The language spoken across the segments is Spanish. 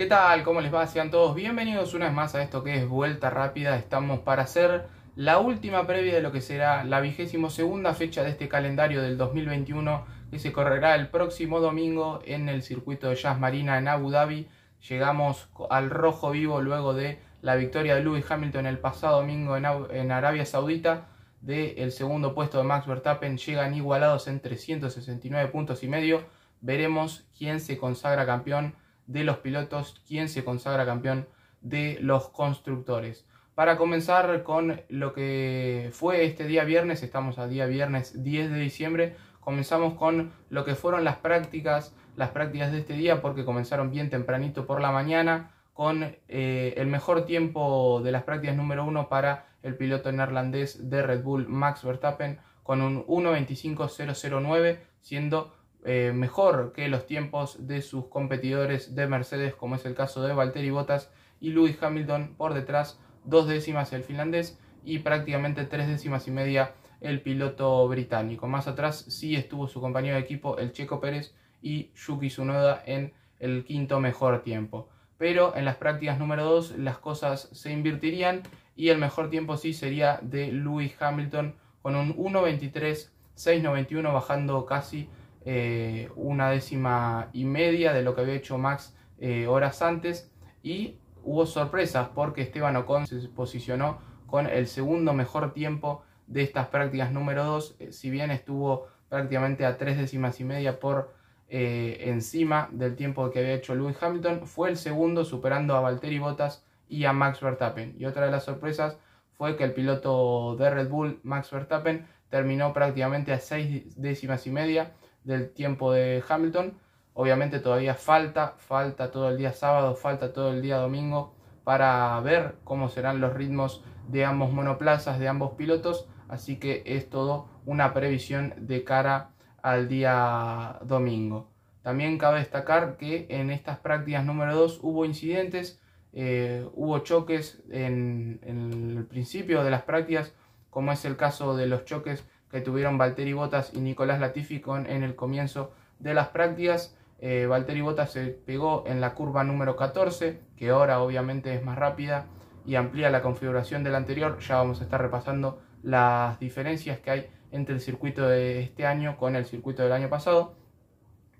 ¿Qué tal? ¿Cómo les va? Sean todos bienvenidos una vez más a esto que es Vuelta Rápida. Estamos para hacer la última previa de lo que será la vigésimo segunda fecha de este calendario del 2021 que se correrá el próximo domingo en el circuito de Jazz Marina en Abu Dhabi. Llegamos al rojo vivo luego de la victoria de Lewis Hamilton el pasado domingo en, Arabia Saudita. Del segundo puesto de Max Verstappen llegan igualados en 369 puntos y medio. Veremos quién se consagra campeón de los pilotos, quién se consagra campeón de los constructores. Para comenzar con lo que fue este día viernes, estamos a día viernes 10 de diciembre, comenzamos con lo que fueron las prácticas, las prácticas de este día porque comenzaron bien tempranito por la mañana con eh, el mejor tiempo de las prácticas número uno para el piloto neerlandés de Red Bull Max Verstappen con un 1.25.009 siendo eh, mejor que los tiempos de sus competidores de Mercedes, como es el caso de Valtteri Bottas y Lewis Hamilton por detrás, dos décimas el finlandés y prácticamente tres décimas y media el piloto británico. Más atrás sí estuvo su compañero de equipo, el Checo Pérez y Yuki Tsunoda en el quinto mejor tiempo. Pero en las prácticas número 2 las cosas se invertirían y el mejor tiempo sí sería de Lewis Hamilton con un 1.23.691 bajando casi eh, una décima y media de lo que había hecho Max eh, horas antes y hubo sorpresas porque Esteban Ocon se posicionó con el segundo mejor tiempo de estas prácticas número 2, eh, si bien estuvo prácticamente a tres décimas y media por encima del tiempo que había hecho Lewis Hamilton, fue el segundo superando a Valtteri Bottas y a Max Verstappen. Y otra de las sorpresas fue que el piloto de Red Bull, Max Verstappen, terminó prácticamente a seis décimas y media del tiempo de Hamilton. Obviamente todavía falta, falta todo el día sábado, falta todo el día domingo para ver cómo serán los ritmos de ambos monoplazas, de ambos pilotos. Así que es todo una previsión de cara al día domingo. También cabe destacar que en estas prácticas número 2 hubo incidentes, eh, hubo choques en, en, el principio de las prácticas, como es el caso de los choques que tuvieron Valtteri Bottas y Nicolás Latifi con, en el comienzo de las prácticas. Eh, Valtteri Bottas se pegó en la curva número 14, que ahora obviamente es más rápida y amplía la configuración del anterior. Ya vamos a estar repasando las diferencias que hay entre el circuito de este año con el circuito del año pasado.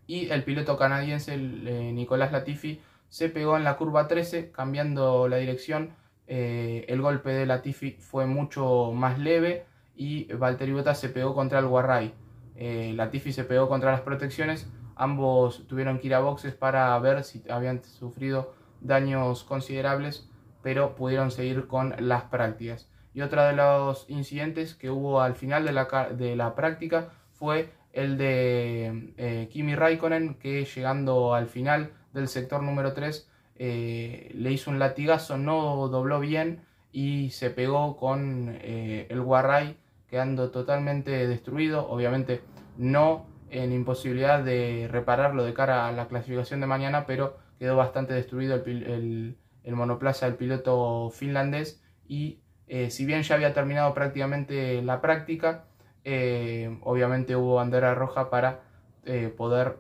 Y el piloto canadiense eh, Nicolás Latifi se pegó en la curva 13, cambiando la dirección. Eh, el golpe de Latifi fue mucho más leve y Valtteri Bottas se pegó contra el Warray. Eh, Latifi se pegó contra las protecciones. Ambos tuvieron que ir a boxes para ver si habían sufrido daños considerables, pero pudieron seguir con las prácticas. Y otro de los incidentes que hubo al final de la, de la práctica fue el de eh, Kimi Raikkonen, que llegando al final del sector número 3 eh, le hizo un latigazo, no dobló bien y se pegó con el Warray quedando totalmente destruido, obviamente no en imposibilidad de repararlo de cara a la clasificación de mañana, pero quedó bastante destruido el, monoplaza del piloto finlandés y eh, si bien ya había terminado prácticamente la práctica, eh, obviamente hubo bandera roja para eh, poder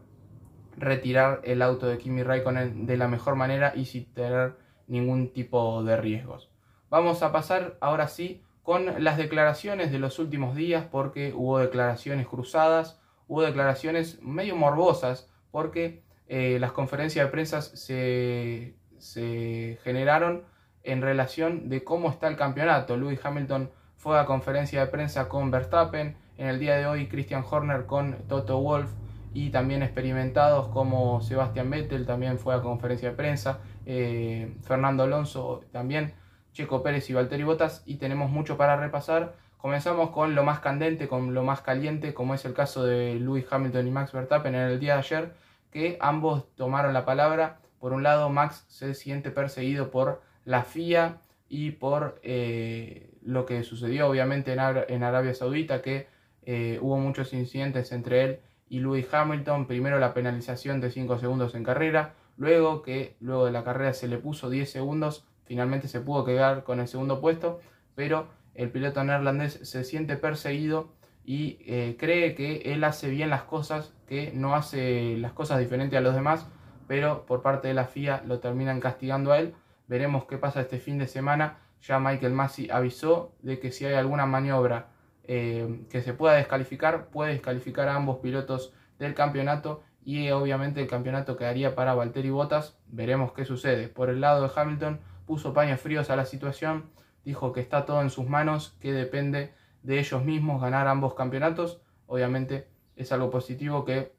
retirar el auto de Kimi Raikkonen de la mejor manera y sin tener ningún tipo de riesgos. Vamos a pasar ahora sí con las declaraciones de los últimos días, porque hubo declaraciones cruzadas, hubo declaraciones medio morbosas, porque eh, las conferencias de prensa se, se generaron en relación de cómo está el campeonato. Lewis Hamilton fue a conferencia de prensa con Verstappen, en el día de hoy Christian Horner con Toto Wolf y también experimentados como Sebastian Vettel también fue a conferencia de prensa, eh, Fernando Alonso también Checo Pérez y Valtteri Bottas y tenemos mucho para repasar. Comenzamos con lo más candente, con lo más caliente, como es el caso de Lewis Hamilton y Max Verstappen en el día de ayer, que ambos tomaron la palabra. Por un lado, Max se siente perseguido por la FIA y por eh, lo que sucedió obviamente en, Arabia Saudita, que eh, hubo muchos incidentes entre él y Lewis Hamilton. Primero la penalización de 5 segundos en carrera, luego que luego de la carrera se le puso 10 segundos finalmente se pudo quedar con el segundo puesto, pero el piloto neerlandés se siente perseguido y eh, cree que él hace bien las cosas, que no hace las cosas diferentes a los demás, pero por parte de la FIA lo terminan castigando a él. Veremos qué pasa este fin de semana. Ya Michael Massey avisó de que si hay alguna maniobra eh, que se pueda descalificar, puede descalificar a ambos pilotos del campeonato y obviamente el campeonato quedaría para Valtteri Bottas. Veremos qué sucede. Por el lado de Hamilton puso paños fríos a la situación, dijo que está todo en sus manos, que depende de ellos mismos ganar ambos campeonatos. Obviamente es algo positivo que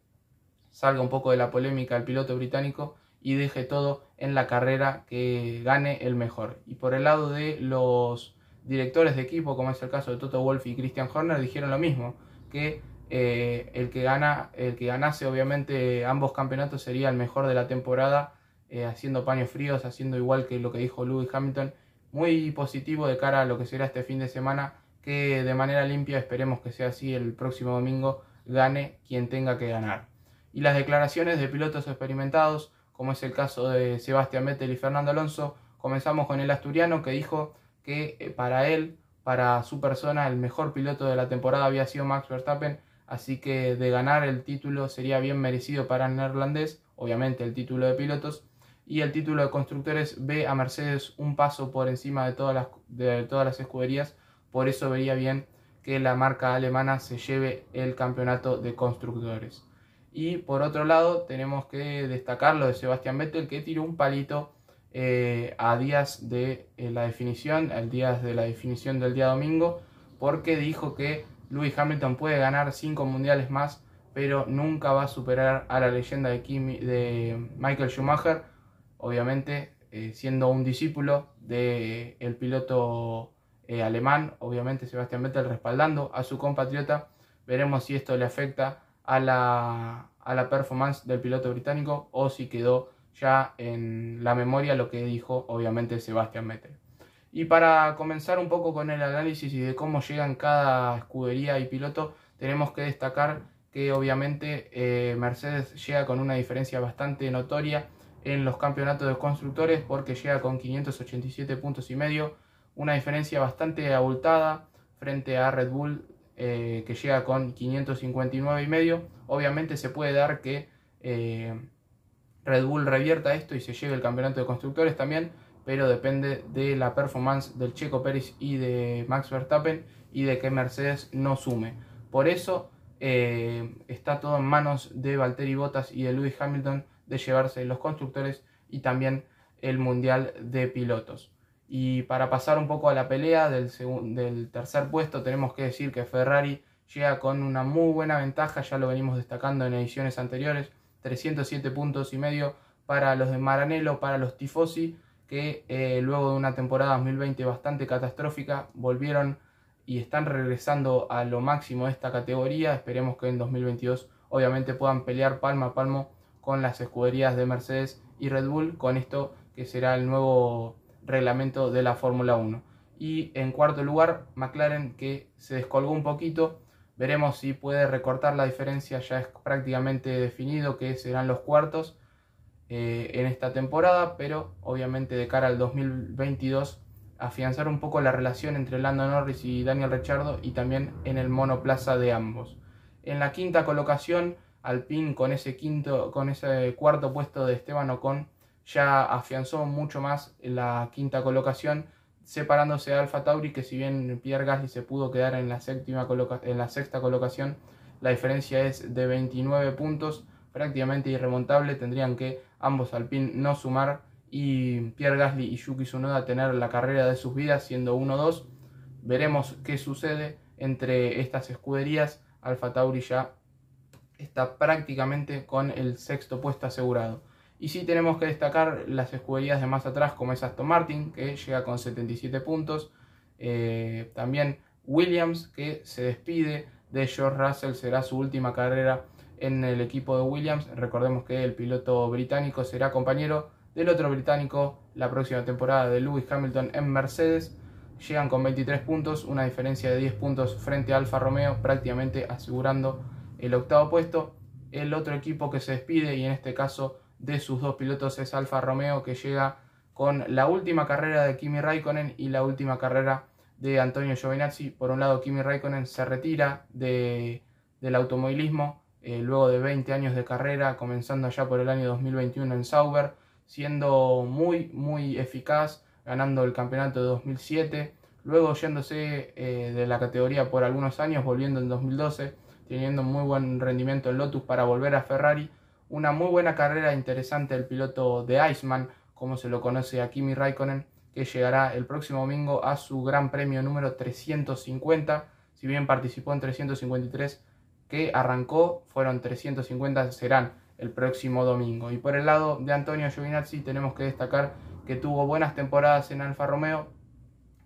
salga un poco de la polémica el piloto británico y deje todo en la carrera que gane el mejor. Y por el lado de los directores de equipo, como es el caso de Toto Wolff y Christian Horner, dijeron lo mismo, que eh, el, que gana, el que ganase obviamente ambos campeonatos sería el mejor de la temporada, eh, haciendo paños fríos, haciendo igual que lo que dijo Lewis Hamilton, muy positivo de cara a lo que será este fin de semana, que de manera limpia esperemos que sea así el próximo domingo, gane quien tenga que ganar. Y las declaraciones de pilotos experimentados, como es el caso de Sebastián Vettel y Fernando Alonso, comenzamos con el asturiano que dijo que eh, para él, para su persona, el mejor piloto de la temporada había sido Max Verstappen, así que de ganar el título sería bien merecido para el neerlandés, obviamente el título de pilotos, y el título de constructores ve a Mercedes un paso por encima de todas las, de todas las escuderías, por eso vería bien que la marca alemana se lleve el campeonato de constructores. Y por otro lado tenemos que destacar lo de Sebastián Vettel que tiró un palito eh, a días de eh, la definición, al día de la definición del día domingo, porque dijo que Lewis Hamilton puede ganar cinco mundiales más, pero nunca va a superar a la leyenda de, de Michael Schumacher, obviamente eh, siendo un discípulo del el piloto alemán, obviamente Sebastián Vettel respaldando a su compatriota. Veremos si esto le afecta a la, a la performance del piloto británico o si quedó ya en la memoria lo que dijo obviamente Sebastián Vettel. Y para comenzar un poco con el análisis y de cómo llegan cada escudería y piloto, tenemos que destacar que obviamente eh, Mercedes llega con una diferencia bastante notoria en los campeonatos de constructores porque llega con 587 puntos y medio, una diferencia bastante abultada frente a Red Bull eh, que llega con 559 y medio. Obviamente se puede dar que eh, Red Bull revierta esto y se lleve el campeonato de constructores también, pero depende de la performance del Checo Pérez y de Max Verstappen y de que Mercedes no sume. Por eso eh, está todo en manos de Valtteri Bottas y de Lewis Hamilton de llevarse los constructores y también el mundial de pilotos. Y para pasar un poco a la pelea del, del tercer puesto, tenemos que decir que Ferrari llega con una muy buena ventaja, ya lo venimos destacando en ediciones anteriores 307 puntos y medio para los de Maranello, para los Tifosi, que eh, luego de una temporada 2020 bastante catastrófica volvieron y están regresando a lo máximo de esta categoría. Esperemos que en 2022 obviamente puedan pelear palmo a palmo con las escuderías de Mercedes y Red Bull, con esto que será el nuevo reglamento de la Fórmula 1. Y en cuarto lugar, McLaren que se descolgó un poquito Veremos si puede recortar la diferencia, ya es prácticamente definido que serán los cuartos eh, en esta temporada, pero obviamente de cara al 2022 afianzar un poco la relación entre Lando Norris y Daniel Ricciardo y también en el monoplaza de ambos. En la quinta colocación, Alpine con ese quinto, con ese cuarto puesto de Esteban Ocon ya afianzó mucho más la quinta colocación separándose de Alfa Tauri, que si bien Pierre Gasly se pudo quedar en la, séptima en la sexta colocación, la diferencia es de 29 puntos, prácticamente irremontable, tendrían que ambos Alpine no sumar y Pierre Gasly y Yuki Tsunoda tener la carrera de sus vidas siendo 1-2. Veremos qué sucede entre estas escuderías. Alfa Tauri ya está prácticamente con el sexto puesto asegurado. Y sí tenemos que destacar las escuderías de más atrás, como es Aston Martin, que llega con 77 puntos. Eh, también Williams, que se despide de George Russell, será su última carrera en el equipo de Williams. Recordemos que el piloto británico será compañero del otro británico la próxima temporada de Lewis Hamilton en Mercedes. Llegan con 23 puntos, una diferencia de 10 puntos frente a Alfa Romeo, prácticamente asegurando el octavo puesto. El otro equipo que se despide, y en este caso de sus dos pilotos es Alfa Romeo que llega con la última carrera de Kimi Raikkonen y la última carrera de Antonio Giovinazzi. Por un lado, Kimi Raikkonen se retira de, del automovilismo eh, luego de 20 años de carrera, comenzando ya por el año 2021 en Sauber, siendo muy, muy eficaz, ganando el campeonato de 2007, luego yéndose eh, de la categoría por algunos años, volviendo en 2012, teniendo muy buen rendimiento en Lotus para volver a Ferrari, una muy buena carrera interesante del piloto de Iceman, como se lo conoce a Kimi Raikkonen, que llegará el próximo domingo a su gran premio número 350, si bien participó en 353 que arrancó, fueron 350, serán el próximo domingo. Y por el lado de Antonio Giovinazzi tenemos que destacar que tuvo buenas temporadas en Alfa Romeo,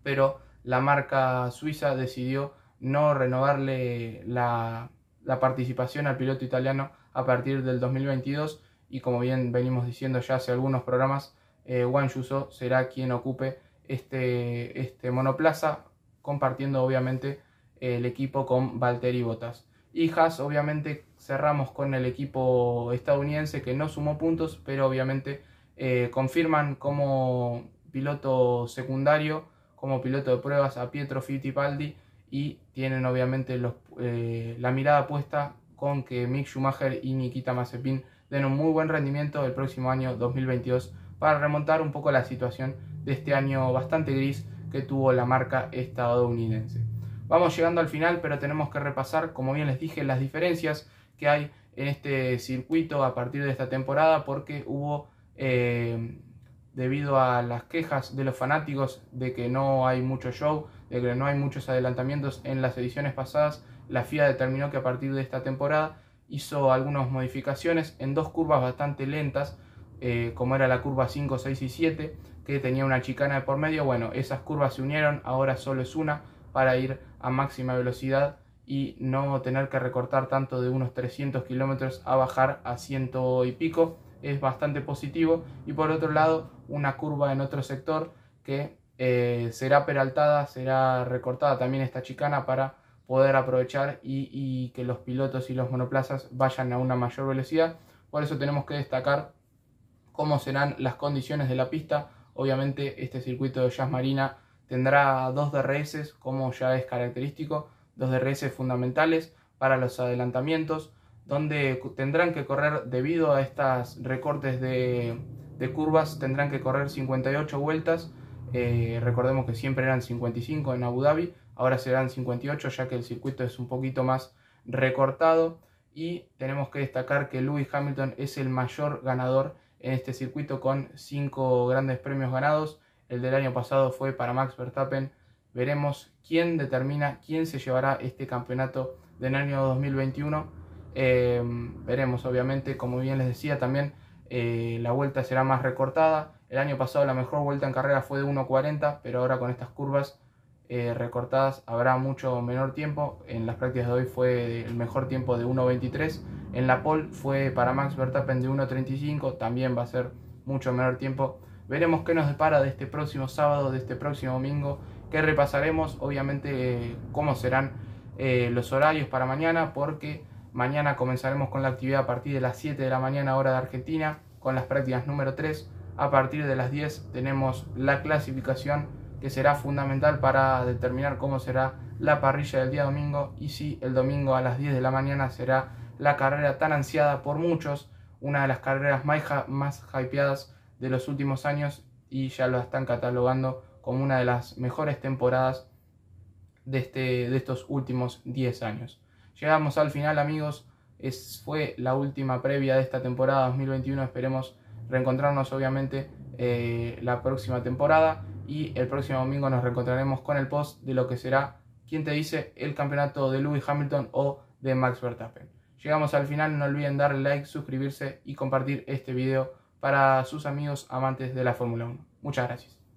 pero la marca suiza decidió no renovarle la, participación al piloto italiano a partir del 2022 y como bien venimos diciendo ya hace algunos programas, eh, Juan Yuso será quien ocupe este, este monoplaza, compartiendo obviamente el equipo con Valtteri Bottas. Y obviamente, cerramos con el equipo estadounidense que no sumó puntos, pero obviamente eh, confirman como piloto secundario, como piloto de pruebas a Pietro Fittipaldi y tienen obviamente eh, la mirada puesta con que Mick Schumacher y Nikita Mazepin den un muy buen rendimiento el próximo año 2022 para remontar un poco la situación de este año bastante gris que tuvo la marca estadounidense. Vamos llegando al final, pero tenemos que repasar, como bien les dije, las diferencias que hay en este circuito a partir de esta temporada, porque hubo, eh, debido a las quejas de los fanáticos de que no hay mucho show, de que no hay muchos adelantamientos en las ediciones pasadas, la FIA determinó que a partir de esta temporada hizo algunas modificaciones en dos curvas bastante lentas, eh, como era la curva 5, 6 y 7, que tenía una chicana de por medio. Bueno, esas curvas se unieron, ahora solo es una para ir a máxima velocidad y no tener que recortar tanto de unos 300 kilómetros a bajar a ciento y pico es bastante positivo y por otro lado una curva en otro sector que eh, será peraltada, será recortada también esta chicana para poder aprovechar y, que los pilotos y los monoplazas vayan a una mayor velocidad. Por eso tenemos que destacar cómo serán las condiciones de la pista. Obviamente este circuito de Jazz Marina Tendrá dos DRS, como ya es característico, dos DRS fundamentales para los adelantamientos, donde tendrán que correr, debido a estos recortes de, curvas, tendrán que correr 58 vueltas. Eh, recordemos que siempre eran 55 en Abu Dhabi, ahora serán 58 ya que el circuito es un poquito más recortado. Y tenemos que destacar que Lewis Hamilton es el mayor ganador en este circuito con 5 grandes premios ganados el del año pasado fue para Max Verstappen. Veremos quién determina quién se llevará este campeonato del año 2021. Em, veremos, obviamente, como bien les decía, también eh, la vuelta será más recortada. El año pasado la mejor vuelta en carrera fue de 1.40, pero ahora con estas curvas eh, recortadas habrá mucho menor tiempo. En las prácticas de hoy fue el mejor tiempo de 1.23. En la pole fue para Max Verstappen de 1.35, también va a ser mucho menor tiempo. Veremos qué nos depara de este próximo sábado, de este próximo domingo, que repasaremos obviamente cómo serán eh, los horarios para mañana, porque mañana comenzaremos con la actividad a partir de las 7 de la mañana hora de Argentina, con las prácticas número 3. A partir de las 10 tenemos la clasificación que será fundamental para determinar cómo será la parrilla del día domingo y si el domingo a las 10 de la mañana será la carrera tan ansiada por muchos, una de las carreras más, más hypeadas de los últimos años y ya lo están catalogando como una de las mejores temporadas de, este, de estos últimos 10 años. Llegamos al final amigos, es, fue la última previa de esta temporada 2021, esperemos reencontrarnos obviamente eh, la próxima temporada y el próximo domingo nos reencontraremos con el post de lo que será, quien te dice, el campeonato de Lewis Hamilton o de Max Verstappen. Llegamos al final, no olviden darle like, suscribirse y compartir este video para sus amigos amantes de la Fórmula 1. Muchas gracias.